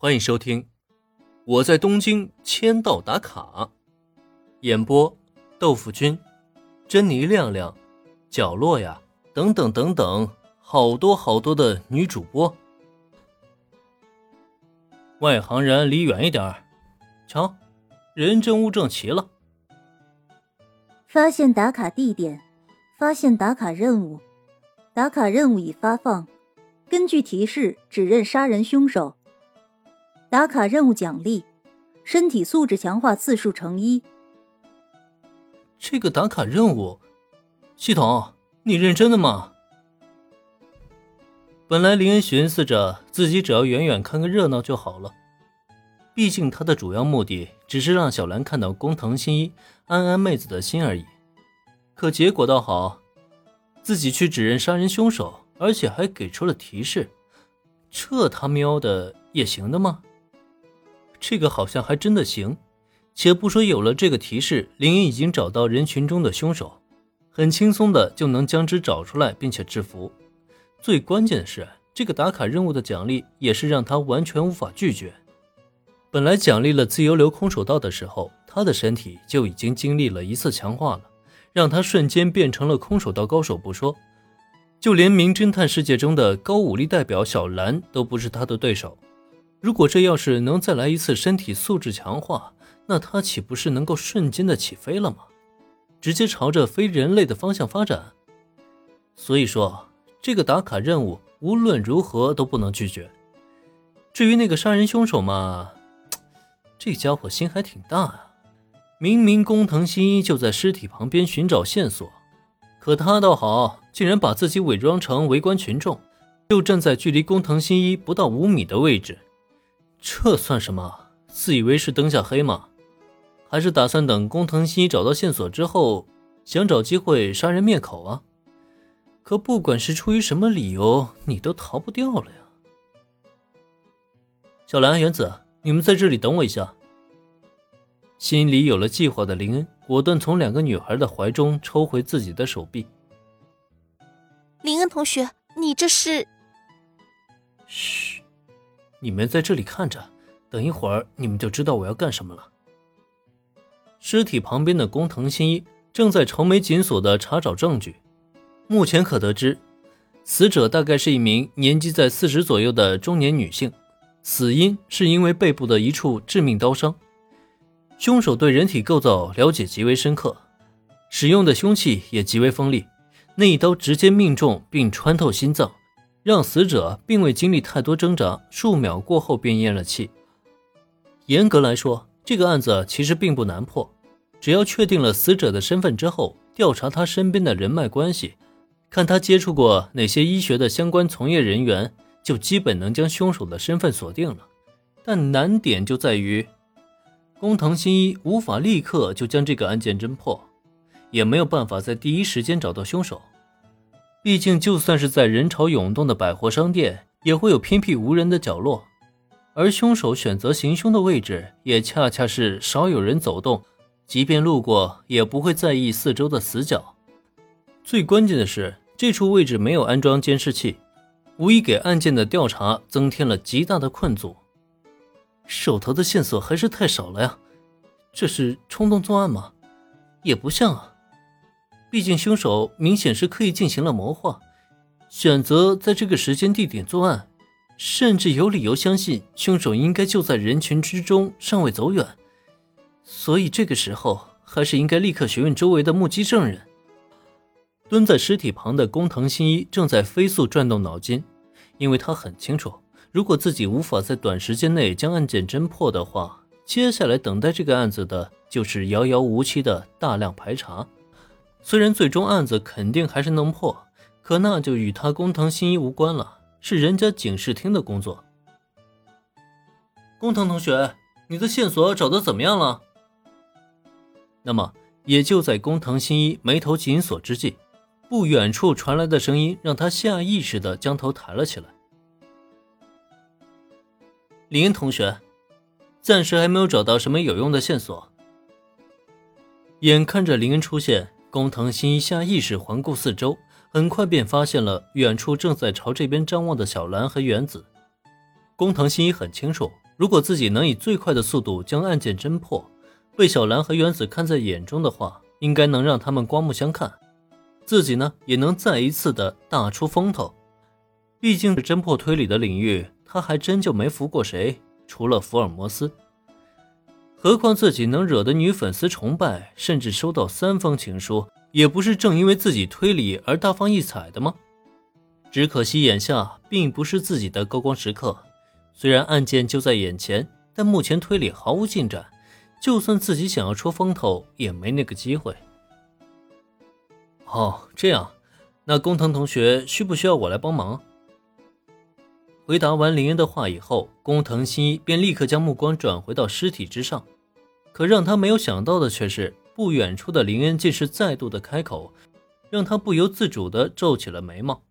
欢迎收听《我在东京签到打卡》，演播：豆腐君、珍妮亮亮、角落呀，等等等等，好多好多的女主播。外行人离远一点瞧，人证物证齐了。发现打卡地点，发现打卡任务，打卡任务已发放。根据提示指认杀人凶手。打卡任务奖励：身体素质强化次数乘一。这个打卡任务，系统，你认真的吗？本来林恩寻思着自己只要远远看个热闹就好了，毕竟他的主要目的只是让小兰看到工藤新一、安安妹子的心而已。可结果倒好，自己去指认杀人凶手，而且还给出了提示，这他喵的也行的吗？这个好像还真的行，且不说有了这个提示，林恩已经找到人群中的凶手，很轻松的就能将之找出来并且制服。最关键的是，这个打卡任务的奖励也是让他完全无法拒绝。本来奖励了自由流空手道的时候，他的身体就已经经历了一次强化了，让他瞬间变成了空手道高手不说，就连名侦探世界中的高武力代表小兰都不是他的对手。如果这要是能再来一次身体素质强化，那他岂不是能够瞬间的起飞了吗？直接朝着非人类的方向发展。所以说，这个打卡任务无论如何都不能拒绝。至于那个杀人凶手嘛，这家伙心还挺大啊！明明工藤新一就在尸体旁边寻找线索，可他倒好，竟然把自己伪装成围观群众，就站在距离工藤新一不到五米的位置。这算什么？自以为是灯下黑吗？还是打算等工藤新一找到线索之后，想找机会杀人灭口啊？可不管是出于什么理由，你都逃不掉了呀！小兰、原子，你们在这里等我一下。心里有了计划的林恩，果断从两个女孩的怀中抽回自己的手臂。林恩同学，你这是？嘘。你们在这里看着，等一会儿你们就知道我要干什么了。尸体旁边的工藤新一正在愁眉紧锁的查找证据。目前可得知，死者大概是一名年纪在四十左右的中年女性，死因是因为背部的一处致命刀伤。凶手对人体构造了解极为深刻，使用的凶器也极为锋利，那一刀直接命中并穿透心脏。让死者并未经历太多挣扎，数秒过后便咽了气。严格来说，这个案子其实并不难破，只要确定了死者的身份之后，调查他身边的人脉关系，看他接触过哪些医学的相关从业人员，就基本能将凶手的身份锁定了。但难点就在于，工藤新一无法立刻就将这个案件侦破，也没有办法在第一时间找到凶手。毕竟，就算是在人潮涌动的百货商店，也会有偏僻无人的角落，而凶手选择行凶的位置，也恰恰是少有人走动，即便路过也不会在意四周的死角。最关键的是，这处位置没有安装监视器，无疑给案件的调查增添了极大的困阻。手头的线索还是太少了呀，这是冲动作案吗？也不像啊。毕竟，凶手明显是刻意进行了谋划，选择在这个时间地点作案，甚至有理由相信凶手应该就在人群之中，尚未走远。所以，这个时候还是应该立刻询问周围的目击证人。蹲在尸体旁的工藤新一正在飞速转动脑筋，因为他很清楚，如果自己无法在短时间内将案件侦破的话，接下来等待这个案子的就是遥遥无期的大量排查。虽然最终案子肯定还是能破，可那就与他工藤新一无关了，是人家警视厅的工作。工藤同学，你的线索找得怎么样了？那么，也就在工藤新一眉头紧锁之际，不远处传来的声音让他下意识的将头抬了起来。林同学，暂时还没有找到什么有用的线索。眼看着林恩出现。工藤新一下意识环顾四周，很快便发现了远处正在朝这边张望的小兰和原子。工藤新一很清楚，如果自己能以最快的速度将案件侦破，被小兰和原子看在眼中的话，应该能让他们刮目相看。自己呢，也能再一次的大出风头。毕竟是侦破推理的领域，他还真就没服过谁，除了福尔摩斯。何况自己能惹得女粉丝崇拜，甚至收到三封情书，也不是正因为自己推理而大放异彩的吗？只可惜眼下并不是自己的高光时刻。虽然案件就在眼前，但目前推理毫无进展，就算自己想要出风头，也没那个机会。哦，这样，那工藤同学需不需要我来帮忙？回答完林恩的话以后，工藤新一便立刻将目光转回到尸体之上。可让他没有想到的却是，不远处的林恩竟是再度的开口，让他不由自主的皱起了眉毛。